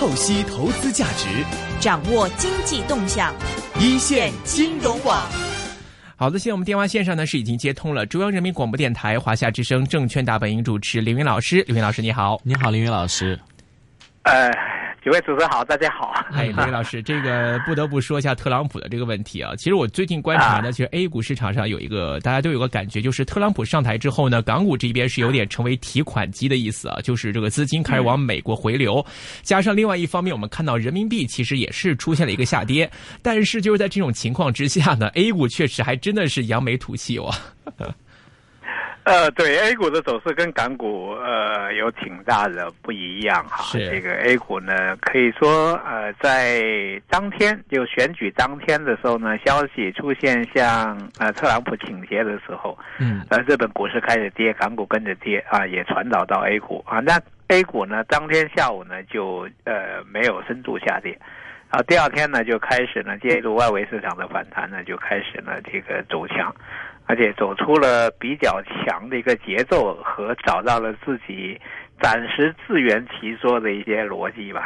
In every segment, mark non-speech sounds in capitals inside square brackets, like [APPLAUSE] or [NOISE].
透析投资价值，掌握经济动向，一线金融网。好的，现在我们电话线上呢是已经接通了中央人民广播电台华夏之声证券大本营主持林云老师，林云老师你好，你好，林云老师。呃，几位主持人好，大家好。哎，林云老师，这个不得不说一下特朗普的这个问题啊。其实我最近观察呢，其实 A 股市场上有一个大家都有个感觉，就是特朗普上台之后呢，港股这边是有点成为提款机的意思啊，就是这个资金开始往美国回流。加上另外一方面，我们看到人民币其实也是出现了一个下跌，但是就是在这种情况之下呢，A 股确实还真的是扬眉吐气哦。[LAUGHS] [LAUGHS] 呃，对 A 股的走势跟港股呃有挺大的不一样哈。是这个 A 股呢，可以说呃在当天就选举当天的时候呢，消息出现像呃特朗普倾斜的时候，嗯，呃日本股市开始跌，港股跟着跌啊，也传导到 A 股啊。那 A 股呢，当天下午呢就呃没有深度下跌。啊，第二天呢就开始呢，借助外围市场的反弹呢，就开始呢这个走强，而且走出了比较强的一个节奏和找到了自己暂时自圆其说的一些逻辑吧。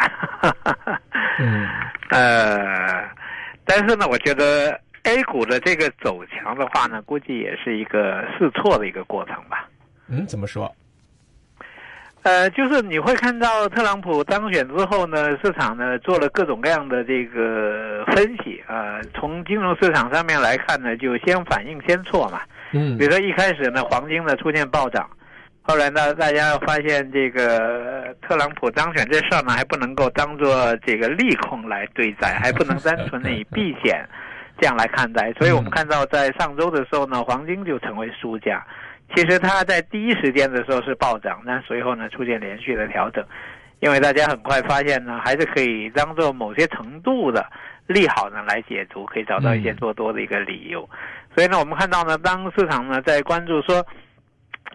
嗯，[LAUGHS] 呃，但是呢，我觉得 A 股的这个走强的话呢，估计也是一个试错的一个过程吧。嗯，怎么说？呃，就是你会看到特朗普当选之后呢，市场呢做了各种各样的这个分析啊、呃。从金融市场上面来看呢，就先反应先错嘛。嗯比如说一开始呢，黄金呢出现暴涨，后来呢，大家发现这个特朗普当选这事儿呢，还不能够当做这个利空来对待，还不能单纯的以避险这样来看待。所以我们看到在上周的时候呢，黄金就成为输家。其实它在第一时间的时候是暴涨，但随后呢出现连续的调整，因为大家很快发现呢，还是可以当做某些程度的利好呢来解读，可以找到一些做多的一个理由。所以呢，我们看到呢，当市场呢在关注说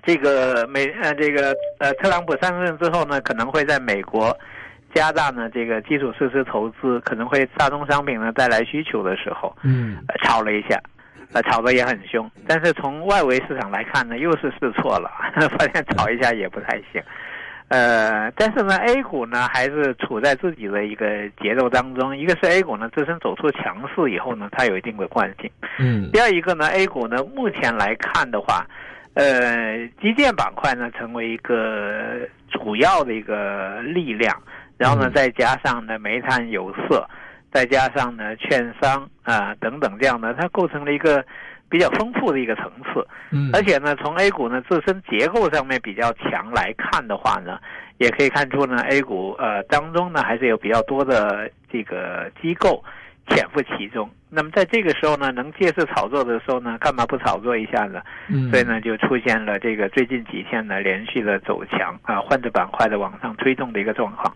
这个美呃这个呃特朗普上任之后呢，可能会在美国加大呢这个基础设施投资，可能会大宗商品呢带来需求的时候，嗯呃炒了一下。呃，炒得也很凶，但是从外围市场来看呢，又是试错了，[LAUGHS] 发现炒一下也不太行。呃，但是呢，A 股呢还是处在自己的一个节奏当中。一个是 A 股呢自身走出强势以后呢，它有一定的惯性。嗯第二一个呢，A 股呢目前来看的话，呃，基建板块呢成为一个主要的一个力量，然后呢嗯再加上呢煤炭、有色。再加上呢，券商啊、等等这样的，它构成了一个比较丰富的一个层次。嗯，而且呢，从 A 股呢自身结构上面比较强来看的话呢，也可以看出呢，A 股呃当中呢还是有比较多的这个机构潜伏其中。那么在这个时候呢，能借势炒作的时候呢，干嘛不炒作一下呢？嗯所以呢，就出现了这个最近几天呢连续的走强啊，换着板块的往上推动的一个状况。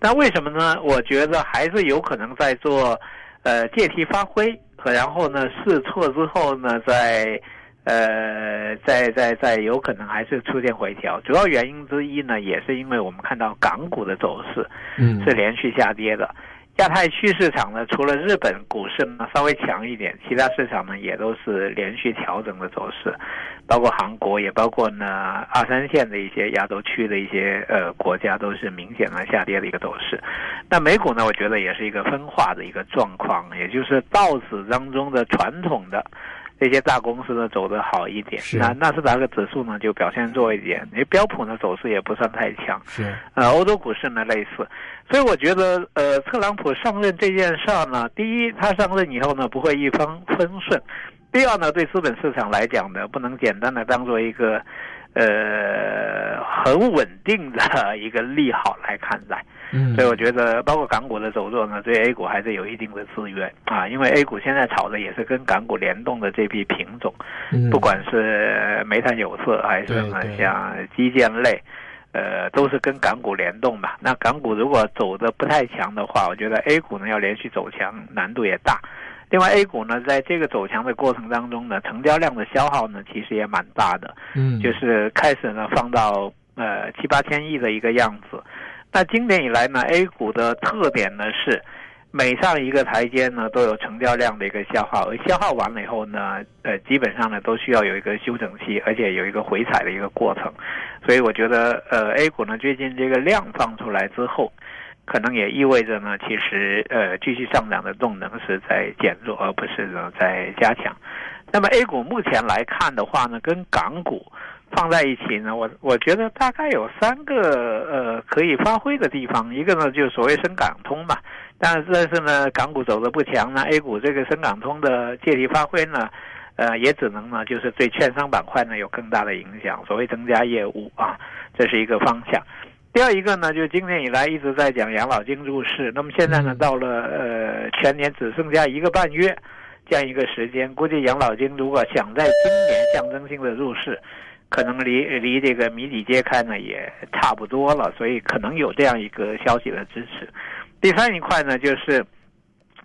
那为什么呢？我觉得还是有可能在做呃借题发挥和然后呢试错之后呢，再呃再再再有可能还是出现回调。主要原因之一呢，也是因为我们看到港股的走势嗯是连续下跌的。亚太区市场呢，除了日本股市呢稍微强一点，其他市场呢也都是连续调整的走势，包括韩国，也包括呢二三线的一些亚洲区的一些呃国家都是明显的下跌的一个走势。那美股呢，我觉得也是一个分化的一个状况，也就是道指当中的传统的。这些大公司呢走得好一点，那纳斯达克指数呢就表现弱一点，因为标普呢走势也不算太强，是。呃，欧洲股市呢类似，所以我觉得，呃，特朗普上任这件事儿呢，第一，他上任以后呢不会一帆风顺；第二呢，对资本市场来讲呢，不能简单的当做一个，呃，很稳定的一个利好来看待。嗯，所以我觉得，包括港股的走弱呢，对 A 股还是有一定的制约啊，因为 A 股现在炒的也是跟港股联动的这批品种，嗯不管是煤炭、有色，还是呢像基建类，呃，都是跟港股联动嘛。那港股如果走的不太强的话，我觉得 A 股呢要连续走强难度也大。另外，A 股呢在这个走强的过程当中呢，成交量的消耗呢其实也蛮大的，嗯就是开始呢放到呃七八千亿的一个样子。那今年以来呢，A 股的特点呢是每上一个台阶呢都有成交量的一个消耗，而消耗完了以后呢，呃，基本上呢都需要有一个休整期，而且有一个回踩的一个过程。所以我觉得，呃，A 股呢最近这个量放出来之后，可能也意味着呢，其实呃继续上涨的动能是在减弱，而不是呢在加强。那么 A 股目前来看的话呢，跟港股放在一起呢，我我觉得大概有三个呃可以发挥的地方。一个呢，就是所谓深港通嘛，但是但是呢，港股走的不强呢，A 股这个深港通的借题发挥呢，呃，也只能呢就是对券商板块呢有更大的影响，所谓增加业务啊，这是一个方向。第二一个呢，就今年以来一直在讲养老金入市，那么现在呢，到了呃全年只剩下一个半月这样一个时间，估计养老金如果想在今年象征性的入市，可能离离这个谜底揭开呢也差不多了，所以可能有这样一个消息的支持。第三一块呢，就是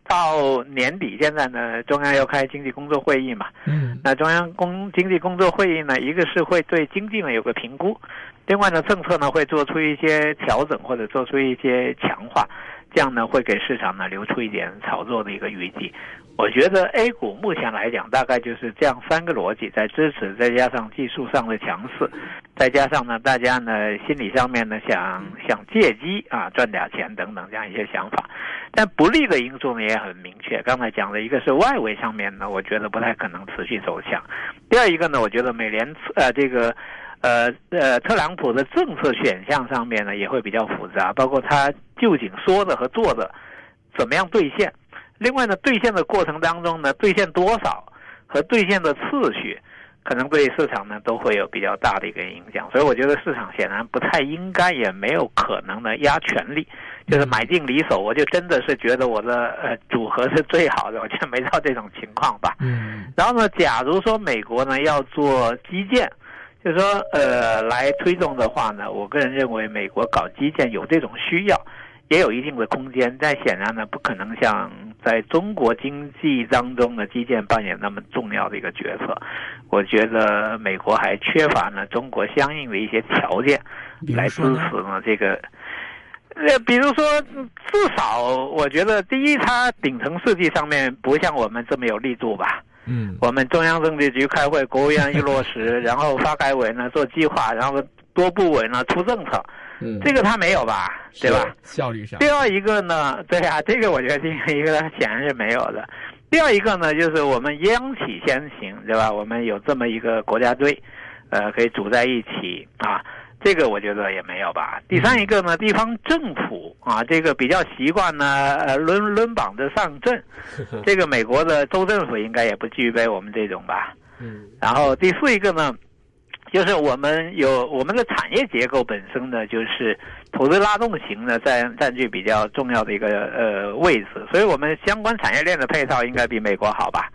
到年底，现在呢中央要开经济工作会议嘛，嗯，那中央工经济工作会议呢，一个是会对经济呢有个评估。另外呢，政策呢会做出一些调整或者做出一些强化，这样呢会给市场呢留出一点炒作的一个余地。我觉得 A 股目前来讲，大概就是这样三个逻辑在支持，再加上技术上的强势，再加上呢大家呢心理上面呢想想借机啊赚点钱等等这样一些想法。但不利的因素呢也很明确，刚才讲的一个是外围上面呢，我觉得不太可能持续走强。第二一个呢，我觉得美联呃这个。呃呃，特朗普的政策选项上面呢也会比较复杂，包括他究竟说的和做的怎么样兑现。另外呢，兑现的过程当中呢，兑现多少和兑现的次序，可能对市场呢都会有比较大的一个影响。所以我觉得市场显然不太应该，也没有可能呢压全力，就是买进离手。我就真的是觉得我的呃组合是最好的，我就没到这种情况吧。嗯。然后呢，假如说美国呢要做基建。就是说，呃，来推动的话呢，我个人认为美国搞基建有这种需要，也有一定的空间，但显然呢，不可能像在中国经济当中的基建扮演那么重要的一个角色。我觉得美国还缺乏呢中国相应的一些条件来支持呢这个。呃，比如说，至少我觉得，第一，它顶层设计上面不像我们这么有力度吧。嗯，我们中央政治局开会，国务院一落实，然后发改委呢做计划，然后多部委呢出政策，嗯，这个他没有吧，对吧？效率上。第二一个呢，对啊，这个我觉得第一个显然是没有的。第二一个呢，就是我们央企先行，对吧？我们有这么一个国家队，呃，可以组在一起啊。这个我觉得也没有吧。第三一个呢，地方政府啊，这个比较习惯呢，呃，抡抡膀子上阵。[LAUGHS] 这个美国的州政府应该也不具备我们这种吧。嗯。然后第四一个呢，就是我们有我们的产业结构本身呢，就是投资拉动型呢占占据比较重要的一个呃位置，所以我们相关产业链的配套应该比美国好吧，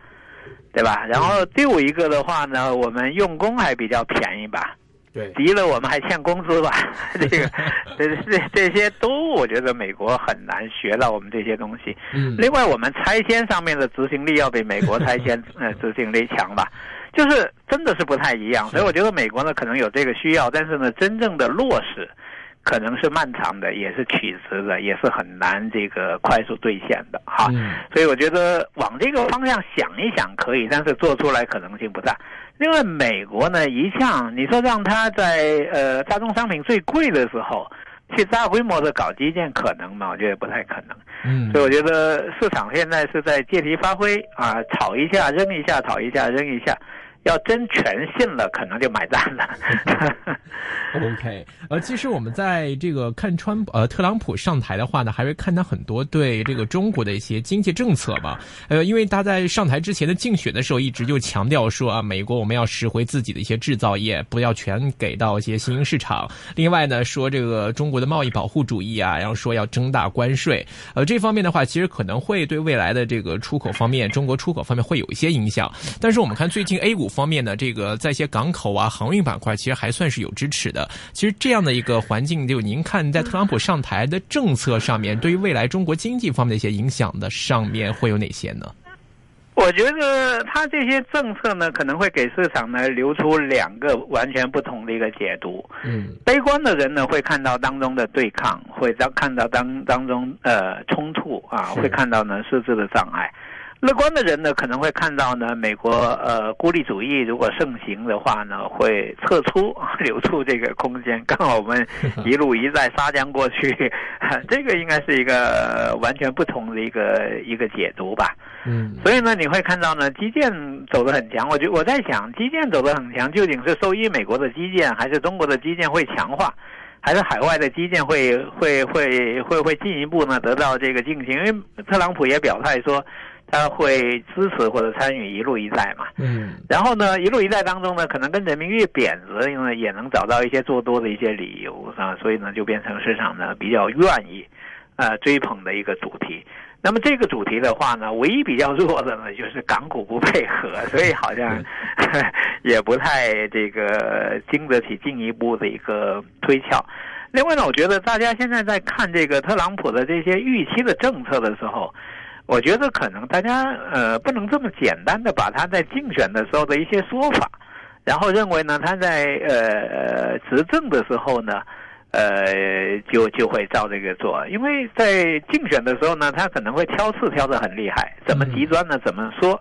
对吧？然后第五一个的话呢，我们用工还比较便宜吧。对，敌了我们还欠工资吧？[LAUGHS] 这个，这这这些都我觉得美国很难学到我们这些东西。嗯，另外我们拆迁上面的执行力要比美国拆迁呃执行力强吧？就是真的是不太一样，所以我觉得美国呢可能有这个需要，但是呢真正的落实可能是漫长的，也是曲折的，也是很难这个快速兑现的哈。所以我觉得往这个方向想一想可以，但是做出来可能性不大。另外，美国呢一向你说让他在呃大宗商品最贵的时候去大规模的搞基建，可能吗？我觉得不太可能。嗯，所以我觉得市场现在是在借题发挥啊，炒一下扔一下，炒一下扔一下。要真全信了，可能就买单了。[LAUGHS] OK，呃，其实我们在这个看川呃特朗普上台的话呢，还会看他很多对这个中国的一些经济政策嘛。呃，因为他在上台之前的竞选的时候，一直就强调说啊，美国我们要拾回自己的一些制造业，不要全给到一些新兴市场。另外呢，说这个中国的贸易保护主义啊，然后说要征大关税。呃，这方面的话，其实可能会对未来的这个出口方面，中国出口方面会有一些影响。但是我们看最近 A 股。方面呢，这个在一些港口啊、航运板块，其实还算是有支持的。其实这样的一个环境，就您看，在特朗普上台的政策上面，对于未来中国经济方面的一些影响的上面，会有哪些呢？我觉得他这些政策呢，可能会给市场呢留出两个完全不同的一个解读。嗯，悲观的人呢，会看到当中的对抗，会当看到当当中呃冲突啊，会看到呢设置的障碍。乐观的人呢，可能会看到呢，美国呃孤立主义如果盛行的话呢，会撤出 [LAUGHS] 留出这个空间，刚好我们 [LAUGHS] 一路一再杀将过去，[LAUGHS] 这个应该是一个完全不同的一个一个解读吧。嗯，所以呢，你会看到呢，基建走得很强。我觉我在想，基建走得很强，究竟是受益美国的基建，还是中国的基建会强化？还是海外的基建会会会会会进一步呢得到这个进行，因为特朗普也表态说他会支持或者参与一路一带嘛。嗯。然后呢，一路一带当中呢，可能跟人民币贬值，因为也能找到一些做多的一些理由啊，所以呢，就变成市场呢比较愿意呃追捧的一个主题。那么这个主题的话呢，唯一比较弱的呢，就是港股不配合，所以好像 [LAUGHS] 也不太这个经得起进一步的一个推敲。另外呢，我觉得大家现在在看这个特朗普的这些预期的政策的时候，我觉得可能大家呃不能这么简单的把他在竞选的时候的一些说法，然后认为呢他在呃执政的时候呢。呃，就就会照这个做，因为在竞选的时候呢，他可能会挑刺挑得很厉害，怎么极端呢？怎么说？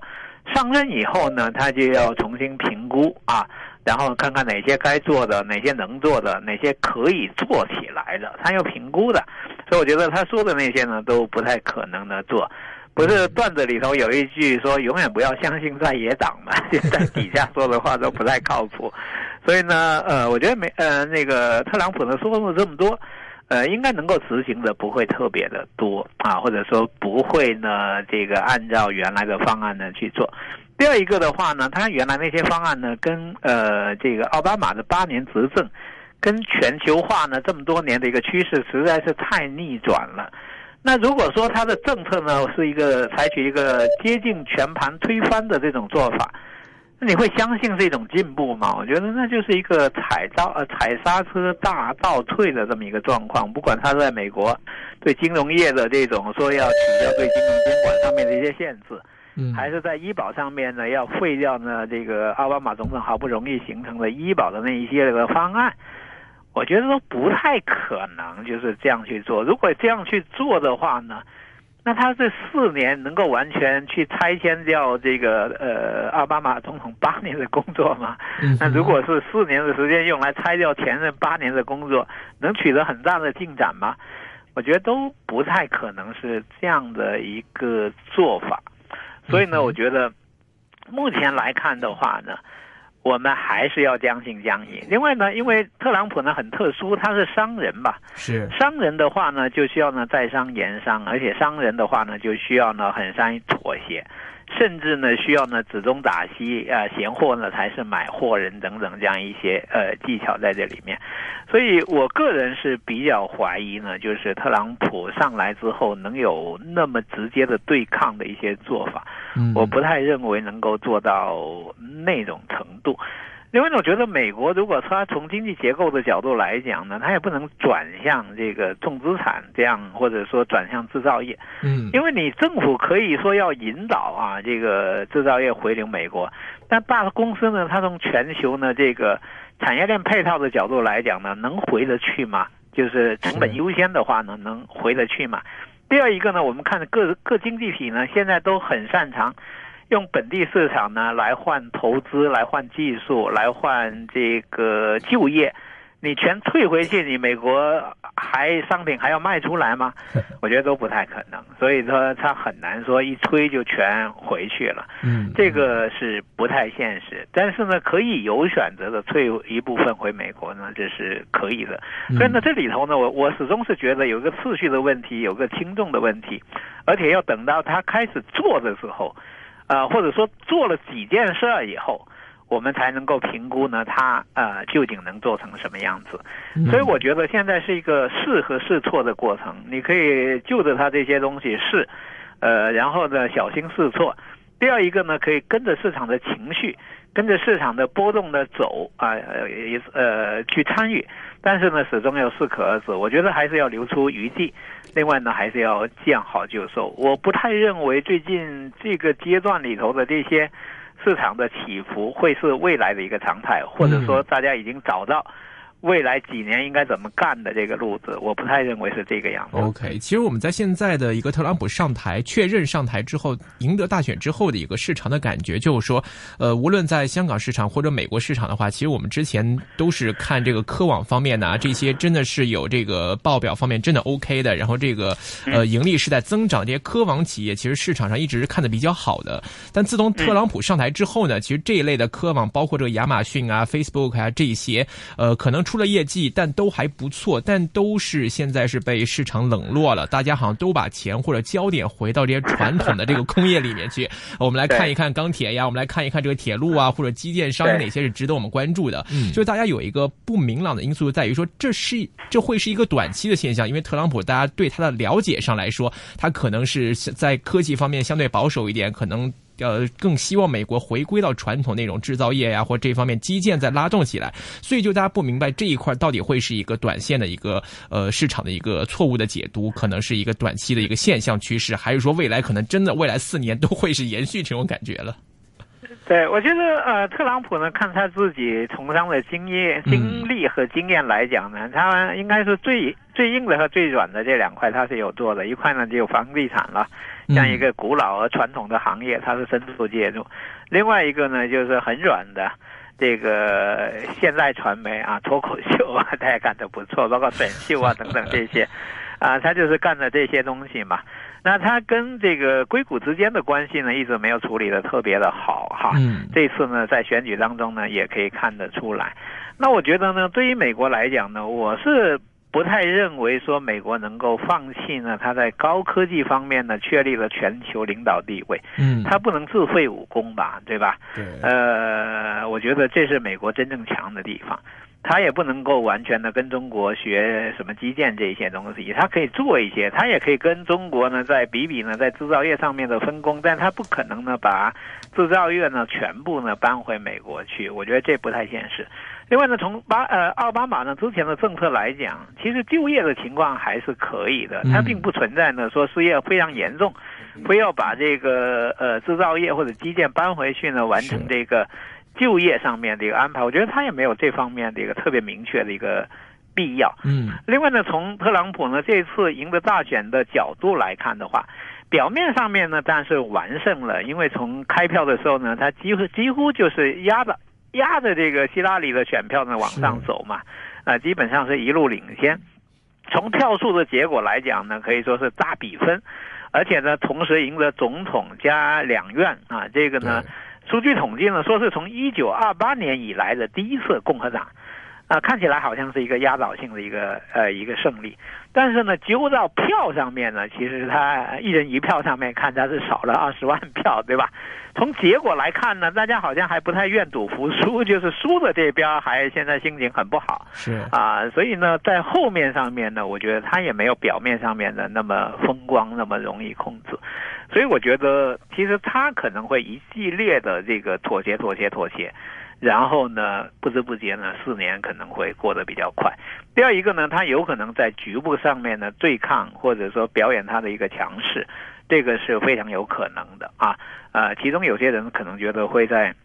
上任以后呢，他就要重新评估啊，然后看看哪些该做的，哪些能做的，哪些可以做起来的，他要评估的。所以我觉得他说的那些呢，都不太可能的做。不是段子里头有一句说，永远不要相信在野党嘛，[LAUGHS] 在底下说的话都不太靠谱。所以呢，呃，我觉得没呃那个特朗普呢说了这么多，呃，应该能够执行的不会特别的多啊，或者说不会呢这个按照原来的方案呢去做。第二一个的话呢，他原来那些方案呢，跟呃这个奥巴马的八年执政，跟全球化呢这么多年的一个趋势实在是太逆转了。那如果说他的政策呢是一个采取一个接近全盘推翻的这种做法。那你会相信这种进步吗？我觉得那就是一个踩到呃踩刹车大倒退的这么一个状况。不管他在美国对金融业的这种说要取消对金融监管上面的一些限制，嗯，还是在医保上面呢要废掉呢这个奥巴马总统好不容易形成的医保的那一些个方案，我觉得都不太可能就是这样去做。如果这样去做的话呢？那他这四年能够完全去拆迁掉这个呃奥巴马总统八年的工作吗？那如果是四年的时间用来拆掉前任八年的工作，能取得很大的进展吗？我觉得都不太可能是这样的一个做法。所以呢，我觉得目前来看的话呢。我们还是要将信将疑。另外呢，因为特朗普呢很特殊，他是商人吧？是商人的话呢，就需要呢在商言商，而且商人的话呢，就需要呢很善于妥协。甚至呢，需要呢指中打西啊，闲货呢才是买货人等等这样一些呃技巧在这里面，所以我个人是比较怀疑呢，就是特朗普上来之后能有那么直接的对抗的一些做法，我不太认为能够做到那种程度。另外，我觉得美国如果它从经济结构的角度来讲呢，它也不能转向这个重资产这样，或者说转向制造业。嗯，因为你政府可以说要引导啊，这个制造业回流美国，但大的公司呢，它从全球呢这个产业链配套的角度来讲呢，能回得去吗？就是成本优先的话呢，能回得去吗？第二一个呢，我们看各各经济体呢，现在都很擅长。用本地市场呢来换投资，来换技术，来换这个就业，你全退回去，你美国还商品还要卖出来吗？[LAUGHS] 我觉得都不太可能，所以说它很难说一推就全回去了。嗯，这个是不太现实，但是呢，可以有选择的退一部分回美国呢，这是可以的。所以呢，这里头呢，我我始终是觉得有个次序的问题，有个轻重的问题，而且要等到他开始做的时候。呃，或者说做了几件事儿以后，我们才能够评估呢，它呃究竟能做成什么样子。所以我觉得现在是一个试和试错的过程，你可以就着它这些东西试，呃，然后呢小心试错。第二一个呢，可以跟着市场的情绪，跟着市场的波动的走啊，呃也呃去参与。但是呢，始终要适可而止。我觉得还是要留出余地。另外呢，还是要见好就收。我不太认为最近这个阶段里头的这些市场的起伏会是未来的一个常态，或者说大家已经找到未来几年应该怎么干的这个路子，我不太认为是这个样子。OK，其实我们在现在的一个特朗普上台确认上台之后，赢得大选之后的一个市场的感觉，就是说，呃，无论在香港市场或者美国市场的话，其实我们之前都是看这个科网方面呢，这些真的是有这个报表方面真的 OK 的，然后这个呃盈利是在增长，这些科网企业其实市场上一直是看的比较好的。但自从特朗普上台之后呢，其实这一类的科网，包括这个亚马逊啊、Facebook 啊这些，呃，可能出。出了业绩，但都还不错，但都是现在是被市场冷落了。大家好像都把钱或者焦点回到这些传统的这个工业里面去。我们来看一看钢铁呀，我们来看一看这个铁路啊，或者基建商有哪些是值得我们关注的。就是大家有一个不明朗的因素，在于说这是这会是一个短期的现象，因为特朗普大家对他的了解上来说，他可能是在科技方面相对保守一点，可能。呃，更希望美国回归到传统那种制造业呀，或这方面基建再拉动起来，所以就大家不明白这一块到底会是一个短线的一个呃市场的一个错误的解读，可能是一个短期的一个现象趋势，还是说未来可能真的未来四年都会是延续这种感觉了？对，我觉得呃，特朗普呢，看他自己从商的经验、经历和经验来讲呢，他应该是最最硬的和最软的这两块他是有做的，一块呢就有房地产了。像一个古老而传统的行业，它是深度介入；另外一个呢，就是很软的这个现代传媒啊，脱口秀啊，大家干得不错，[LAUGHS] 包括选秀啊等等这些，啊，他就是干的这些东西嘛。那他跟这个硅谷之间的关系呢，一直没有处理的特别的好哈。嗯这次呢，在选举当中呢，也可以看得出来。那我觉得呢，对于美国来讲呢，我是。不太认为说美国能够放弃呢，它在高科技方面呢确立了全球领导地位。嗯，它不能自废武功吧，对吧？对。呃，我觉得这是美国真正强的地方。它也不能够完全的跟中国学什么基建这些东西，它可以做一些，它也可以跟中国呢在比比呢在制造业上面的分工，但它不可能呢把制造业呢全部呢搬回美国去。我觉得这不太现实。另外呢，从巴呃奥巴马呢之前的政策来讲，其实就业的情况还是可以的，它并不存在呢说失业非常严重，非要把这个呃制造业或者基建搬回去呢完成这个就业上面的一个安排。我觉得他也没有这方面的一个特别明确的一个必要。嗯。另外呢，从特朗普呢这次赢得大选的角度来看的话，表面上面呢当然是完胜了，因为从开票的时候呢，他几乎几乎就是压的。压着这个希拉里的选票呢往上走嘛，啊，基本上是一路领先。从票数的结果来讲呢，可以说是大比分，而且呢，同时赢得总统加两院啊，这个呢，数据统计呢说是从一九二八年以来的第一次共和党。啊，看起来好像是一个压倒性的一个呃一个胜利，但是呢，揪到票上面呢，其实他一人一票上面看他是少了二十万票，对吧？从结果来看呢，大家好像还不太愿赌服输，就是输的这边还现在心情很不好，是啊，所以呢，在后面上面呢，我觉得他也没有表面上面的那么风光，那么容易控制，所以我觉得其实他可能会一系列的这个妥协、妥协、妥协。然后呢，不知不觉呢，四年可能会过得比较快。第二一个呢，他有可能在局部上面呢对抗，或者说表演他的一个强势，这个是非常有可能的啊。呃，其中有些人可能觉得会在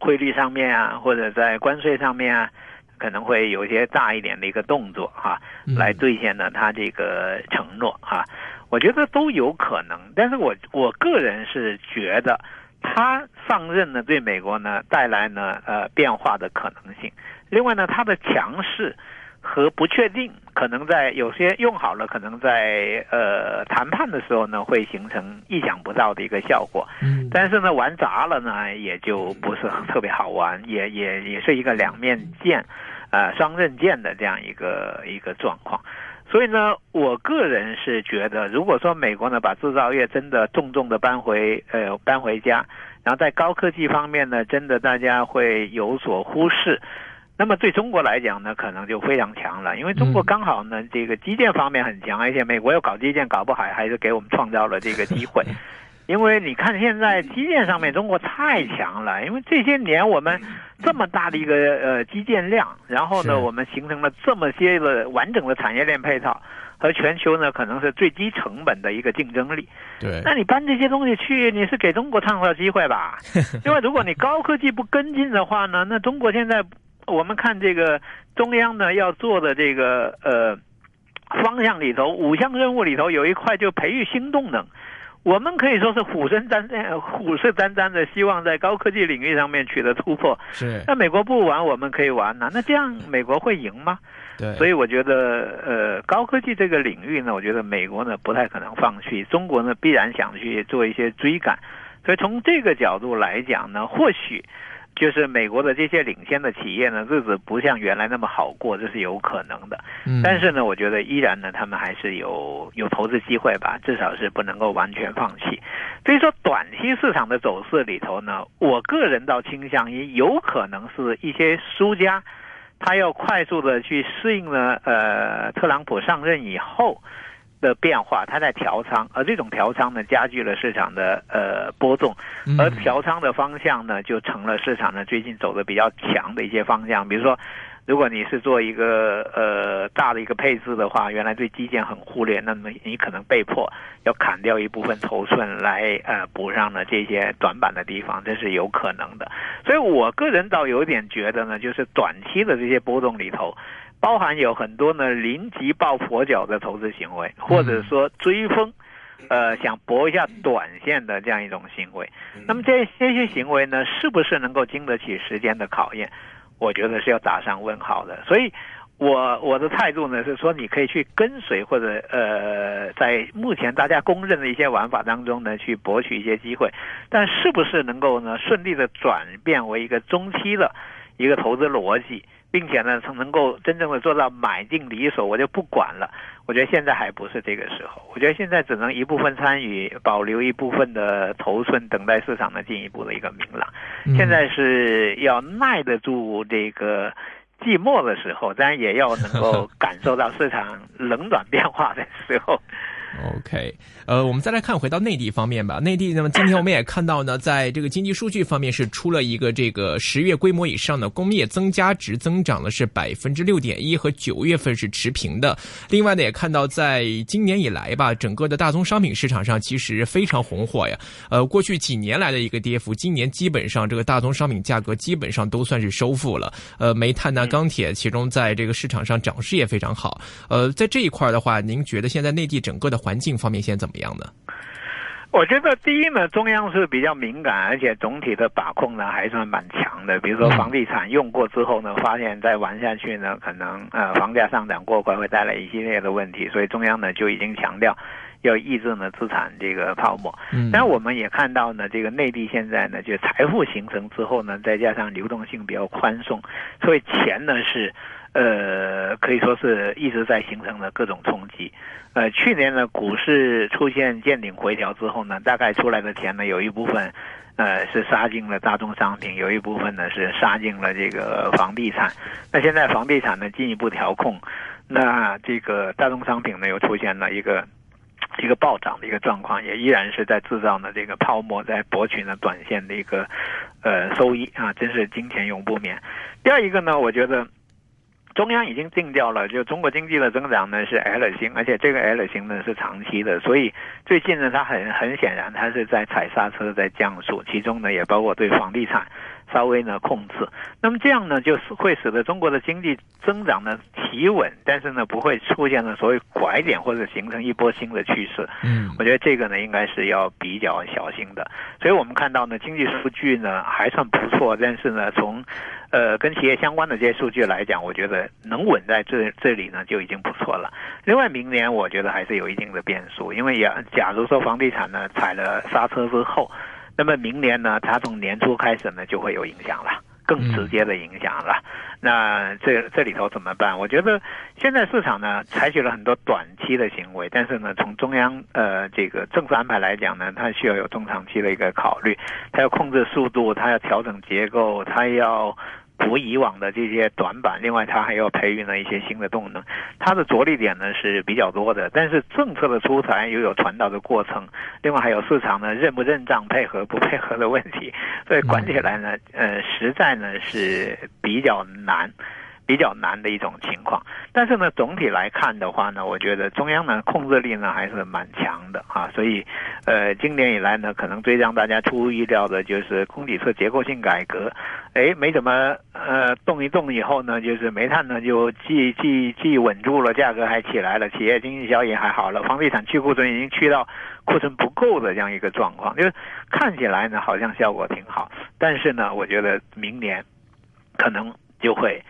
汇率上面啊，或者在关税上面啊，可能会有一些大一点的一个动作哈，来兑现呢他这个承诺啊。我觉得都有可能，但是我我个人是觉得。他上任呢，对美国呢带来呢呃变化的可能性。另外呢，他的强势和不确定，可能在有些用好了，可能在呃谈判的时候呢，会形成意想不到的一个效果。嗯，但是呢，玩砸了呢，也就不是特别好玩，也也也是一个两面剑，呃双刃剑的这样一个一个状况。所以呢，我个人是觉得，如果说美国呢把制造业真的重重的搬回呃搬回家，然后在高科技方面呢，真的大家会有所忽视，那么对中国来讲呢，可能就非常强了，因为中国刚好呢这个基建方面很强，而且美国又搞基建搞不好，还是给我们创造了这个机会。[LAUGHS] 因为你看现在基建上面中国太强了，因为这些年我们这么大的一个呃基建量，然后呢我们形成了这么些个完整的产业链配套，和全球呢可能是最低成本的一个竞争力。对，那你搬这些东西去，你是给中国创造机会吧？[LAUGHS] 因为如果你高科技不跟进的话呢，那中国现在我们看这个中央呢要做的这个呃方向里头，五项任务里头有一块就培育新动能。我们可以说是虎视眈眈、虎视眈眈的，希望在高科技领域上面取得突破。是。那美国不玩，我们可以玩呢？那这样美国会赢吗？对。所以我觉得，呃，高科技这个领域呢，我觉得美国呢不太可能放弃，中国呢必然想去做一些追赶。所以从这个角度来讲呢，或许。就是美国的这些领先的企业呢，日子不像原来那么好过，这是有可能的。嗯，但是呢，我觉得依然呢，他们还是有有投资机会吧，至少是不能够完全放弃。所以说，短期市场的走势里头呢，我个人倒倾向于有可能是一些输家，他要快速的去适应呢，呃，特朗普上任以后。的变化，它在调仓，而这种调仓呢，加剧了市场的呃波动，而调仓的方向呢，就成了市场呢最近走的比较强的一些方向。比如说，如果你是做一个呃大的一个配置的话，原来对基建很忽略，那么你可能被迫要砍掉一部分头寸来呃补上了这些短板的地方，这是有可能的。所以我个人倒有点觉得呢，就是短期的这些波动里头。包含有很多呢临急抱佛脚的投资行为，或者说追风，呃，想搏一下短线的这样一种行为。那么这这些行为呢，是不是能够经得起时间的考验？我觉得是要打上问号的。所以，我我的态度呢是说，你可以去跟随，或者呃，在目前大家公认的一些玩法当中呢，去博取一些机会。但是不是能够呢顺利的转变为一个中期的一个投资逻辑？并且呢，从能够真正的做到买进离手，我就不管了。我觉得现在还不是这个时候，我觉得现在只能一部分参与，保留一部分的头寸，等待市场的进一步的一个明朗。现在是要耐得住这个寂寞的时候，当然也要能够感受到市场冷暖变化的时候。OK，呃，我们再来看回到内地方面吧。内地那么今天我们也看到呢，在这个经济数据方面是出了一个这个十月规模以上的工业增加值增长了是百分之六点一，和九月份是持平的。另外呢，也看到在今年以来吧，整个的大宗商品市场上其实非常红火呀。呃，过去几年来的一个跌幅，今年基本上这个大宗商品价格基本上都算是收复了。呃，煤炭呐、钢铁，其中在这个市场上涨势也非常好。呃，在这一块的话，您觉得现在内地整个的？环境方面现在怎么样呢？我觉得第一呢，中央是比较敏感，而且总体的把控呢还算蛮强的。比如说房地产用过之后呢，发现再玩下去呢，可能呃房价上涨过快会带来一系列的问题，所以中央呢就已经强调要抑制呢资产这个泡沫。嗯，但我们也看到呢，这个内地现在呢就财富形成之后呢，再加上流动性比较宽松，所以钱呢是。呃，可以说是一直在形成的各种冲击。呃，去年呢，股市出现见顶回调之后呢，大概出来的钱呢，有一部分，呃，是杀进了大宗商品，有一部分呢是杀进了这个房地产。那现在房地产呢进一步调控，那这个大宗商品呢又出现了一个一个暴涨的一个状况，也依然是在制造呢这个泡沫，在博取呢短线的一个呃收益啊，真是金钱永不眠。第二一个呢，我觉得。中央已经定调了，就中国经济的增长呢是 L 型，而且这个 L 型呢是长期的，所以最近呢它很很显然它是在踩刹车，在降速，其中呢也包括对房地产稍微呢控制。那么这样呢就是会使得中国的经济增长呢企稳，但是呢不会出现了所谓拐点或者形成一波新的趋势。嗯，我觉得这个呢应该是要比较小心的。所以我们看到呢经济数据呢还算不错，但是呢从呃，跟企业相关的这些数据来讲，我觉得能稳在这这里呢就已经不错了。另外，明年我觉得还是有一定的变数，因为也假如说房地产呢踩了刹车之后，那么明年呢，它从年初开始呢就会有影响了，更直接的影响了。那这这里头怎么办？我觉得现在市场呢采取了很多短期的行为，但是呢，从中央呃这个政策安排来讲呢，它需要有中长期的一个考虑，它要控制速度，它要调整结构，它要。补以往的这些短板，另外它还要培育呢一些新的动能，它的着力点呢是比较多的，但是政策的出台又有传导的过程，另外还有市场呢认不认账、配合不配合的问题，所以管起来呢，呃，实在呢是比较难。比较难的一种情况。但是呢，总体来看的话呢，我觉得中央呢控制力呢还是蛮强的啊。所以，呃，今年以来呢，可能最让大家出乎意料的就是供给侧结构性改革，哎，没怎么呃动一动以后呢，就是煤炭呢就既既既稳住了，价格还起来了，企业经济效益还好了，房地产去库存已经去到库存不够的这样一个状况，就是看起来呢好像效果挺好，但是呢，我觉得明年可能就会。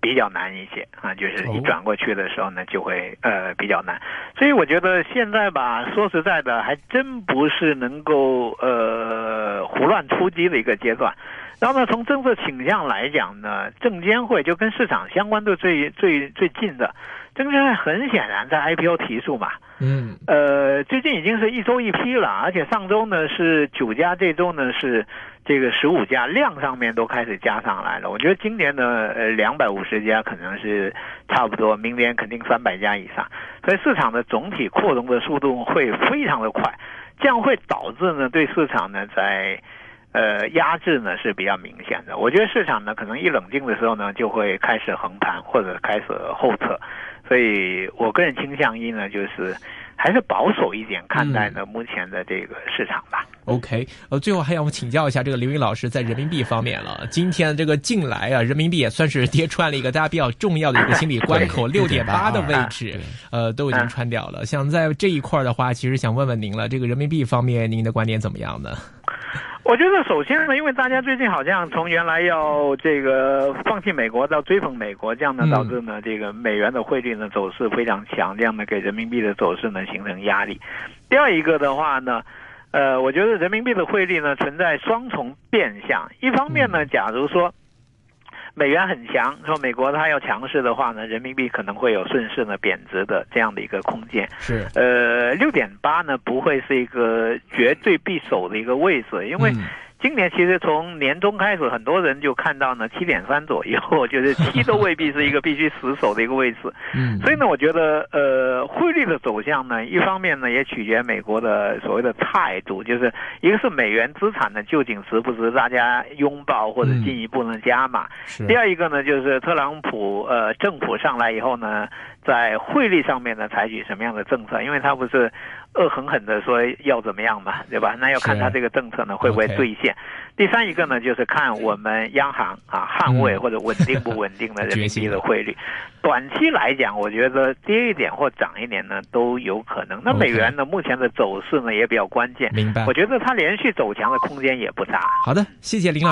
比较难一些啊，就是一转过去的时候呢，就会呃比较难。所以我觉得现在吧，说实在的，还真不是能够呃胡乱出击的一个阶段。然后呢，从政策倾向来讲呢，证监会就跟市场相关度最最最近的，证监会很显然在 IPO 提速嘛。嗯。呃，最近已经是一周一批了，而且上周呢是九家，这周呢是。这个十五家量上面都开始加上来了，我觉得今年呢，呃，两百五十家可能是差不多，明年肯定三百家以上，所以市场的总体扩容的速度会非常的快，这样会导致呢，对市场呢在呃压制呢是比较明显的。我觉得市场呢可能一冷静的时候呢，就会开始横盘或者开始后撤，所以我个人倾向于呢就是。还是保守一点看待呢目前的这个市场吧。OK，呃，最后还想请教一下这个刘云老师在人民币方面了。今天这个近来啊，人民币也算是跌穿了一个大家比较重要的一个心理关口，[LAUGHS] 六点八的位置，呃，都已经穿掉了。像在这一块的话，其实想问问您了，这个人民币方面，您的观点怎么样呢？[LAUGHS] 我觉得首先呢，因为大家最近好像从原来要这个放弃美国到追捧美国，这样呢导致呢这个美元的汇率呢走势非常强，这样呢给人民币的走势呢形成压力。第二一个的话呢，呃，我觉得人民币的汇率呢存在双重变相，一方面呢，假如说。美元很强，说美国它要强势的话呢，人民币可能会有顺势呢贬值的这样的一个空间。是，呃，六点八呢不会是一个绝对必守的一个位置，因为。今年其实从年中开始，很多人就看到呢 [LAUGHS] 七点三左右，[LAUGHS] 就是七都未必是一个必须死守的一个位置。[LAUGHS] 嗯，所以呢，我觉得呃汇率的走向呢，一方面呢也取决美国的所谓的态度，就是一个是美元资产呢究竟值不值大家拥抱或者进一步呢加码。第二一个呢就是特朗普呃政府上来以后呢，在汇率上面呢采取什么样的政策？因为他不是。恶狠狠的说要怎么样嘛，对吧？那要看他这个政策呢会不会兑现。第三一个呢，就是看我们央行啊捍卫或者稳定不稳定的人民币的汇率。短期来讲，我觉得跌一点或涨一点呢都有可能。那美元呢，目前的走势呢也比较关键。明白。我觉得它连续走强的空间也不大。好的，谢谢林老。